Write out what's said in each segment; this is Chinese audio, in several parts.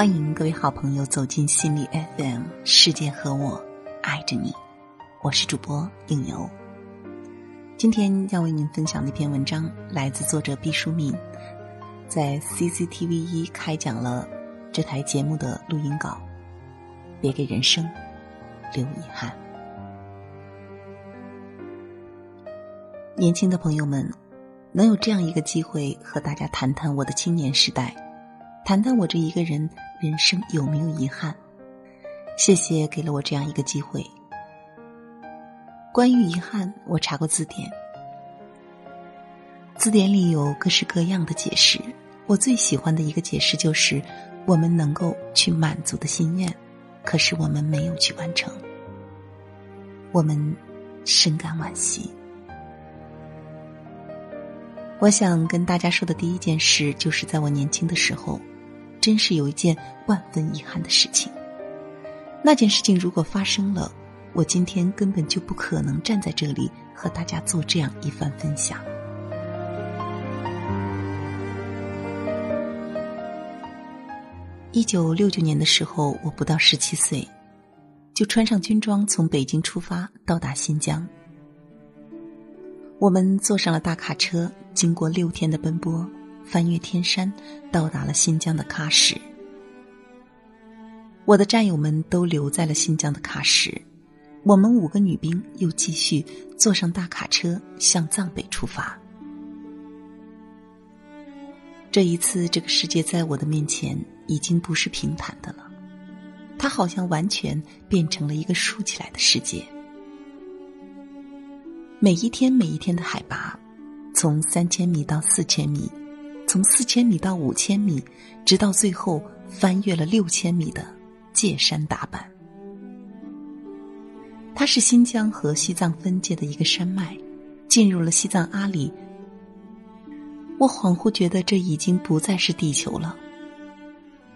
欢迎各位好朋友走进心理 FM，世界和我爱着你，我是主播应由。今天要为您分享的一篇文章来自作者毕淑敏，在 CCTV 一开讲了这台节目的录音稿。别给人生留遗憾。年轻的朋友们，能有这样一个机会和大家谈谈我的青年时代。谈谈我这一个人人生有没有遗憾？谢谢给了我这样一个机会。关于遗憾，我查过字典，字典里有各式各样的解释。我最喜欢的一个解释就是：我们能够去满足的心愿，可是我们没有去完成，我们深感惋惜。我想跟大家说的第一件事，就是在我年轻的时候。真是有一件万分遗憾的事情。那件事情如果发生了，我今天根本就不可能站在这里和大家做这样一番分享。一九六九年的时候，我不到十七岁，就穿上军装从北京出发，到达新疆。我们坐上了大卡车，经过六天的奔波。翻越天山，到达了新疆的喀什。我的战友们都留在了新疆的喀什，我们五个女兵又继续坐上大卡车向藏北出发。这一次，这个世界在我的面前已经不是平坦的了，它好像完全变成了一个竖起来的世界。每一天，每一天的海拔，从三千米到四千米。从四千米到五千米，直到最后翻越了六千米的界山大坂。它是新疆和西藏分界的一个山脉，进入了西藏阿里。我恍惚觉得这已经不再是地球了。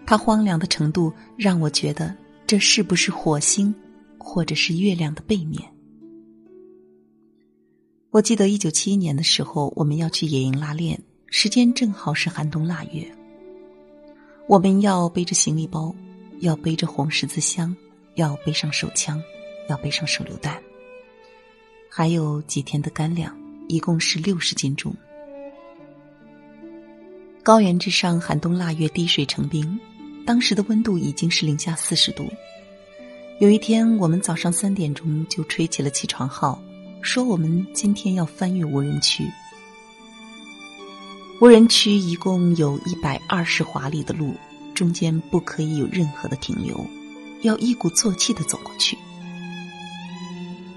它荒凉的程度让我觉得这是不是火星，或者是月亮的背面？我记得一九七一年的时候，我们要去野营拉练。时间正好是寒冬腊月，我们要背着行李包，要背着红十字箱，要背上手枪，要背上手榴弹，还有几天的干粮，一共是六十斤重。高原之上，寒冬腊月，滴水成冰，当时的温度已经是零下四十度。有一天，我们早上三点钟就吹起了起床号，说我们今天要翻越无人区。无人区一共有一百二十华里的路，中间不可以有任何的停留，要一鼓作气的走过去。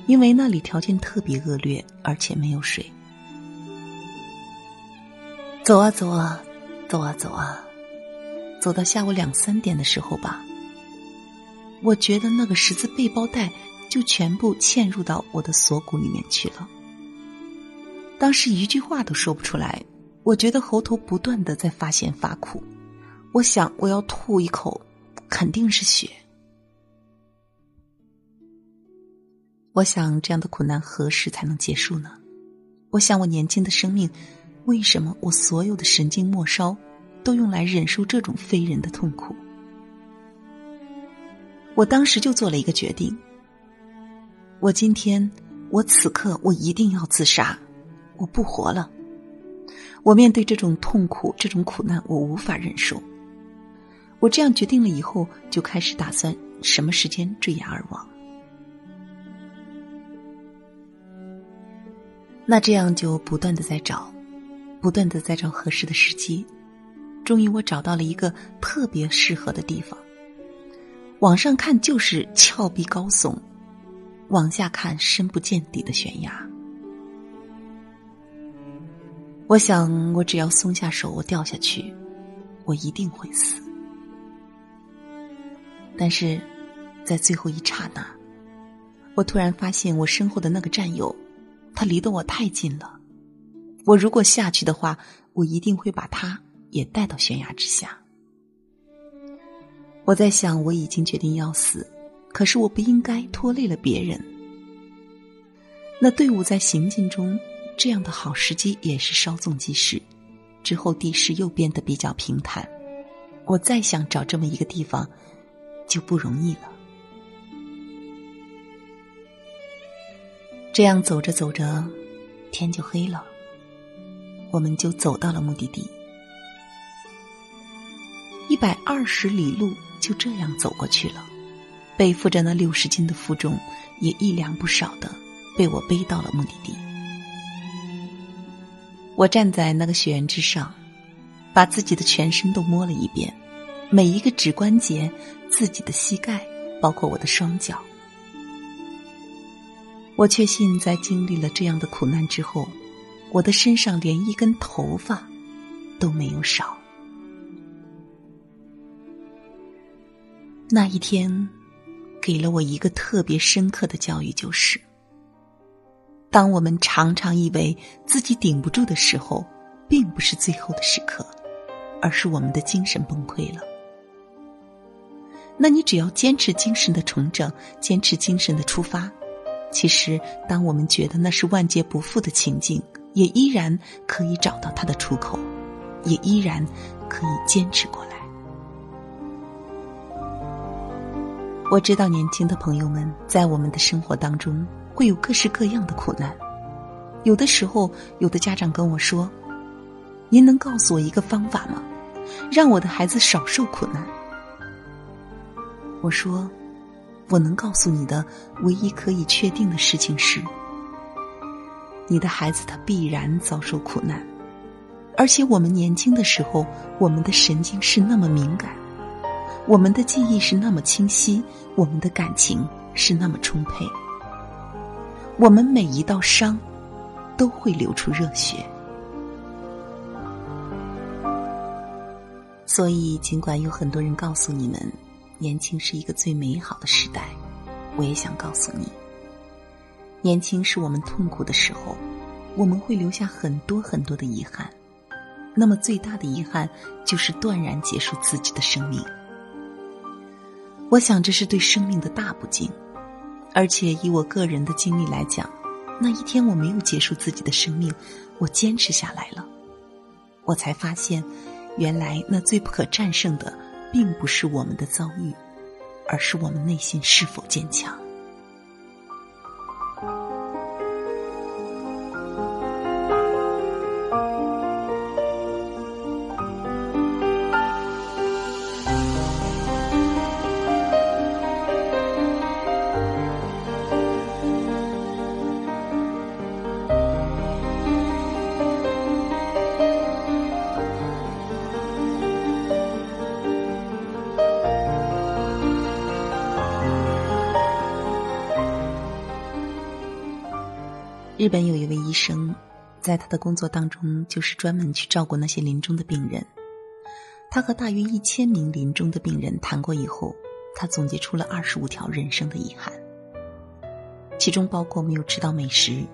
因为那里条件特别恶劣，而且没有水。走啊走啊，走啊走啊，走到下午两三点的时候吧，我觉得那个十字背包带就全部嵌入到我的锁骨里面去了。当时一句话都说不出来。我觉得喉头不断的在发咸发苦，我想我要吐一口，肯定是血。我想这样的苦难何时才能结束呢？我想我年轻的生命，为什么我所有的神经末梢都用来忍受这种非人的痛苦？我当时就做了一个决定：我今天，我此刻，我一定要自杀，我不活了。我面对这种痛苦、这种苦难，我无法忍受。我这样决定了以后，就开始打算什么时间坠崖而亡。那这样就不断的在找，不断的在找合适的时机。终于，我找到了一个特别适合的地方。往上看就是峭壁高耸，往下看深不见底的悬崖。我想，我只要松下手，我掉下去，我一定会死。但是，在最后一刹那，我突然发现我身后的那个战友，他离得我太近了。我如果下去的话，我一定会把他也带到悬崖之下。我在想，我已经决定要死，可是我不应该拖累了别人。那队伍在行进中。这样的好时机也是稍纵即逝，之后地势又变得比较平坦，我再想找这么一个地方，就不容易了。这样走着走着，天就黑了，我们就走到了目的地。一百二十里路就这样走过去了，背负着那六十斤的负重，也一两不少的被我背到了目的地。我站在那个雪原之上，把自己的全身都摸了一遍，每一个指关节、自己的膝盖，包括我的双脚。我确信，在经历了这样的苦难之后，我的身上连一根头发都没有少。那一天，给了我一个特别深刻的教育，就是：当我们常常以为自己顶不住的时候，并不是最后的时刻，而是我们的精神崩溃了。那你只要坚持精神的重整，坚持精神的出发。其实，当我们觉得那是万劫不复的情境，也依然可以找到它的出口，也依然可以坚持过来。我知道年轻的朋友们在我们的生活当中会有各式各样的苦难，有的时候，有的家长跟我说：“您能告诉我一个方法吗？让我的孩子少受苦难？”我说。我能告诉你的唯一可以确定的事情是，你的孩子他必然遭受苦难，而且我们年轻的时候，我们的神经是那么敏感，我们的记忆是那么清晰，我们的感情是那么充沛，我们每一道伤都会流出热血，所以尽管有很多人告诉你们。年轻是一个最美好的时代，我也想告诉你，年轻是我们痛苦的时候，我们会留下很多很多的遗憾。那么最大的遗憾就是断然结束自己的生命。我想这是对生命的大不敬，而且以我个人的经历来讲，那一天我没有结束自己的生命，我坚持下来了，我才发现，原来那最不可战胜的。并不是我们的遭遇，而是我们内心是否坚强。日本有一位医生，在他的工作当中，就是专门去照顾那些临终的病人。他和大约一千名临终的病人谈过以后，他总结出了二十五条人生的遗憾，其中包括没有吃到美食，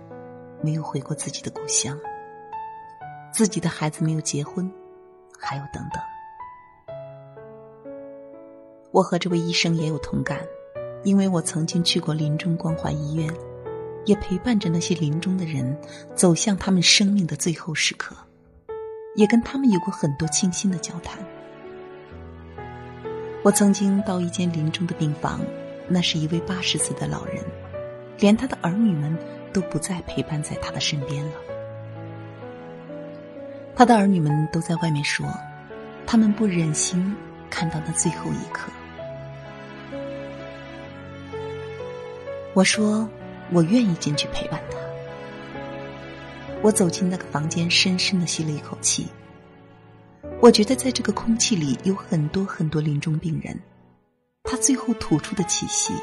没有回过自己的故乡，自己的孩子没有结婚，还有等等。我和这位医生也有同感，因为我曾经去过临终关怀医院。也陪伴着那些临终的人走向他们生命的最后时刻，也跟他们有过很多倾心的交谈。我曾经到一间临终的病房，那是一位八十岁的老人，连他的儿女们都不再陪伴在他的身边了。他的儿女们都在外面说，他们不忍心看到那最后一刻。我说。我愿意进去陪伴他。我走进那个房间，深深的吸了一口气。我觉得在这个空气里有很多很多临终病人，他最后吐出的气息。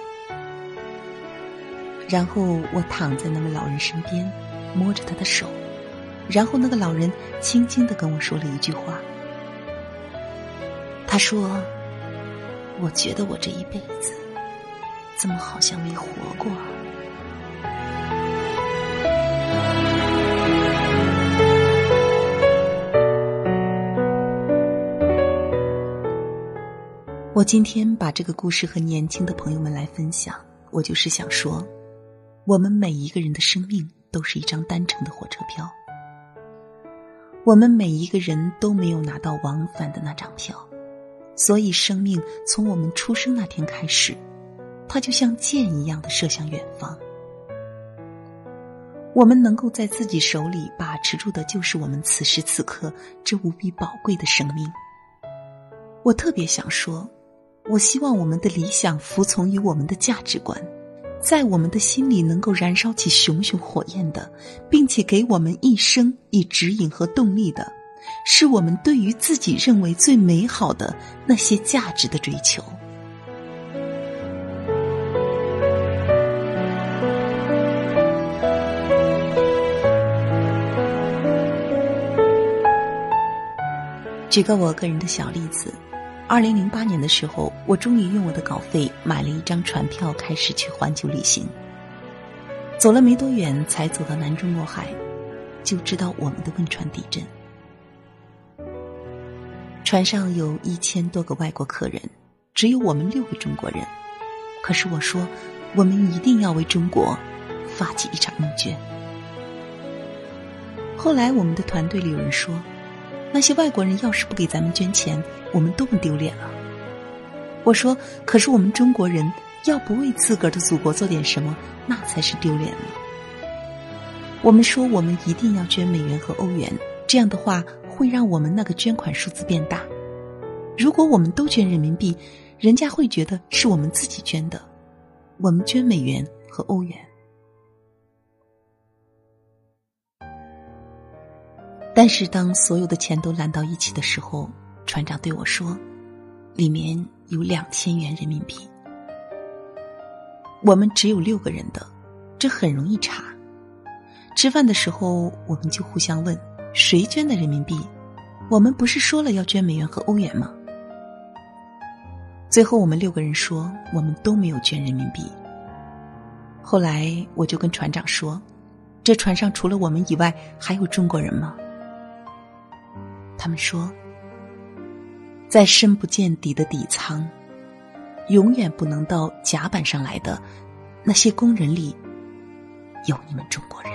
然后我躺在那位老人身边，摸着他的手，然后那个老人轻轻的跟我说了一句话。他说：“我觉得我这一辈子，怎么好像没活过？”我今天把这个故事和年轻的朋友们来分享，我就是想说，我们每一个人的生命都是一张单程的火车票，我们每一个人都没有拿到往返的那张票，所以生命从我们出生那天开始，它就像箭一样的射向远方。我们能够在自己手里把持住的，就是我们此时此刻这无比宝贵的生命。我特别想说，我希望我们的理想服从于我们的价值观，在我们的心里能够燃烧起熊熊火焰的，并且给我们一生以指引和动力的，是我们对于自己认为最美好的那些价值的追求。举个我个人的小例子，二零零八年的时候，我终于用我的稿费买了一张船票，开始去环球旅行。走了没多远，才走到南中国海，就知道我们的汶川地震。船上有一千多个外国客人，只有我们六个中国人。可是我说，我们一定要为中国发起一场募捐。后来我们的团队里有人说。那些外国人要是不给咱们捐钱，我们多么丢脸啊！我说，可是我们中国人要不为自个儿的祖国做点什么，那才是丢脸呢。我们说，我们一定要捐美元和欧元，这样的话会让我们那个捐款数字变大。如果我们都捐人民币，人家会觉得是我们自己捐的。我们捐美元和欧元。但是，当所有的钱都揽到一起的时候，船长对我说：“里面有两千元人民币。我们只有六个人的，这很容易查。吃饭的时候，我们就互相问谁捐的人民币。我们不是说了要捐美元和欧元吗？最后，我们六个人说我们都没有捐人民币。后来，我就跟船长说：这船上除了我们以外，还有中国人吗？”他们说，在深不见底的底舱，永远不能到甲板上来的那些工人里，有你们中国人。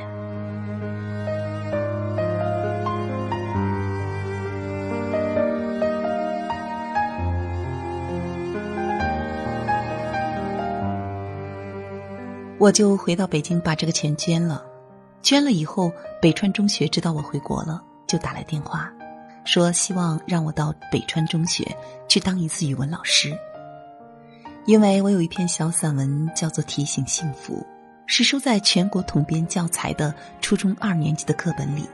我就回到北京，把这个钱捐了。捐了以后，北川中学知道我回国了，就打来电话。说希望让我到北川中学去当一次语文老师，因为我有一篇小散文叫做《提醒幸福》，是收在全国统编教材的初中二年级的课本里。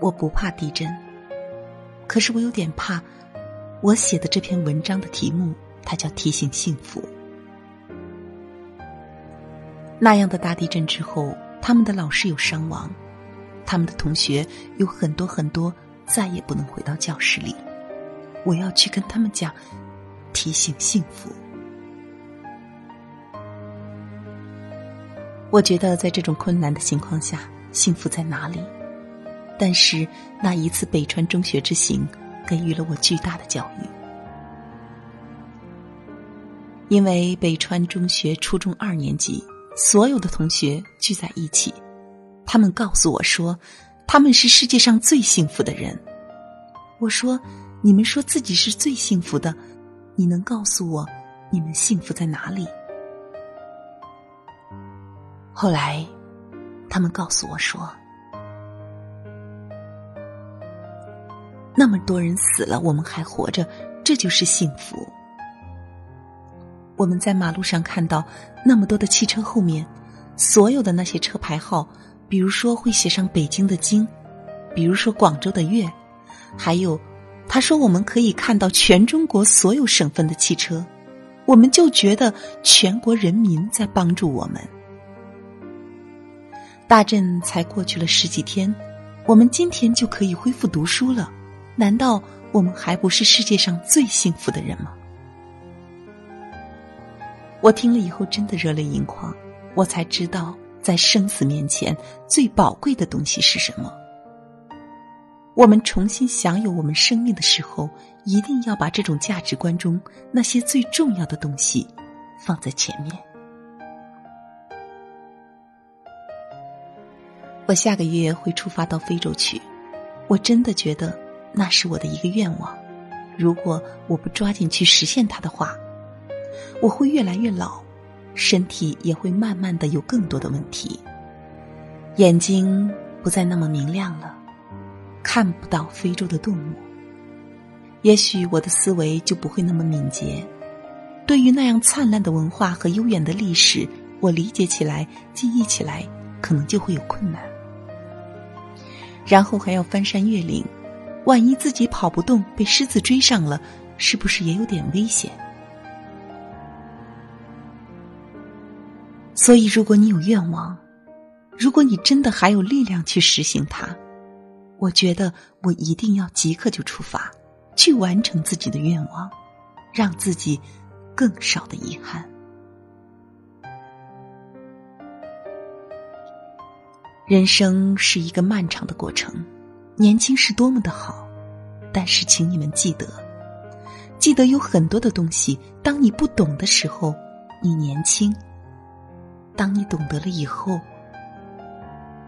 我不怕地震，可是我有点怕。我写的这篇文章的题目，它叫《提醒幸福》。那样的大地震之后，他们的老师有伤亡。他们的同学有很多很多，再也不能回到教室里。我要去跟他们讲，提醒幸福。我觉得在这种困难的情况下，幸福在哪里？但是那一次北川中学之行，给予了我巨大的教育。因为北川中学初中二年级所有的同学聚在一起。他们告诉我说，他们是世界上最幸福的人。我说，你们说自己是最幸福的，你能告诉我，你们幸福在哪里？后来，他们告诉我说，那么多人死了，我们还活着，这就是幸福。我们在马路上看到那么多的汽车后面，所有的那些车牌号。比如说会写上北京的京，比如说广州的粤，还有，他说我们可以看到全中国所有省份的汽车，我们就觉得全国人民在帮助我们。大震才过去了十几天，我们今天就可以恢复读书了，难道我们还不是世界上最幸福的人吗？我听了以后真的热泪盈眶，我才知道。在生死面前，最宝贵的东西是什么？我们重新享有我们生命的时候，一定要把这种价值观中那些最重要的东西放在前面。我下个月会出发到非洲去，我真的觉得那是我的一个愿望。如果我不抓紧去实现它的话，我会越来越老，身体也会慢慢的有更多的问题，眼睛不再那么明亮了，看不到非洲的动物。也许我的思维就不会那么敏捷，对于那样灿烂的文化和悠远的历史，我理解起来、记忆起来，可能就会有困难。然后还要翻山越岭，万一自己跑不动，被狮子追上了，是不是也有点危险？所以，如果你有愿望，如果你真的还有力量去实行它，我觉得我一定要即刻就出发，去完成自己的愿望，让自己更少的遗憾。人生是一个漫长的过程，年轻是多么的好，但是请你们记得，记得有很多的东西，当你不懂的时候，你年轻。当你懂得了以后，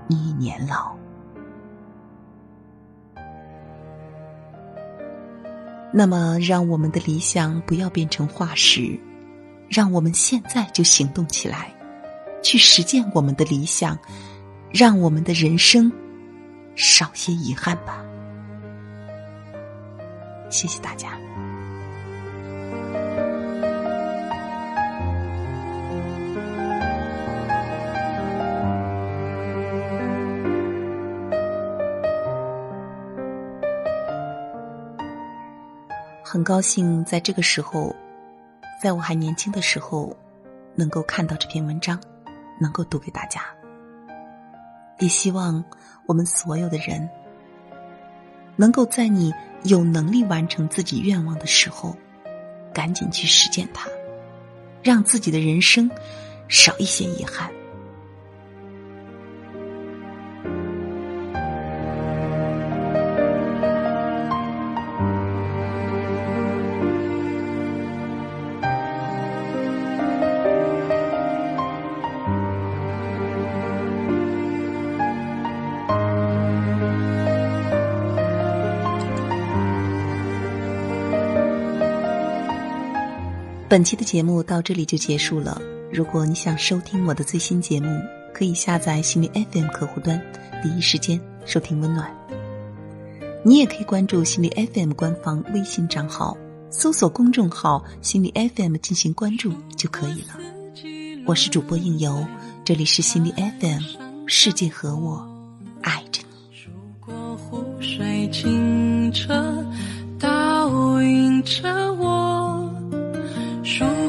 你已年老。那么，让我们的理想不要变成化石，让我们现在就行动起来，去实践我们的理想，让我们的人生少些遗憾吧。谢谢大家。很高兴在这个时候，在我还年轻的时候，能够看到这篇文章，能够读给大家。也希望我们所有的人，能够在你有能力完成自己愿望的时候，赶紧去实践它，让自己的人生少一些遗憾。本期的节目到这里就结束了。如果你想收听我的最新节目，可以下载心理 FM 客户端，第一时间收听温暖。你也可以关注心理 FM 官方微信账号，搜索公众号“心理 FM” 进行关注就可以了。我是主播应由，这里是心理 FM，世界和我爱着你。如果湖水清澈，倒映着我。说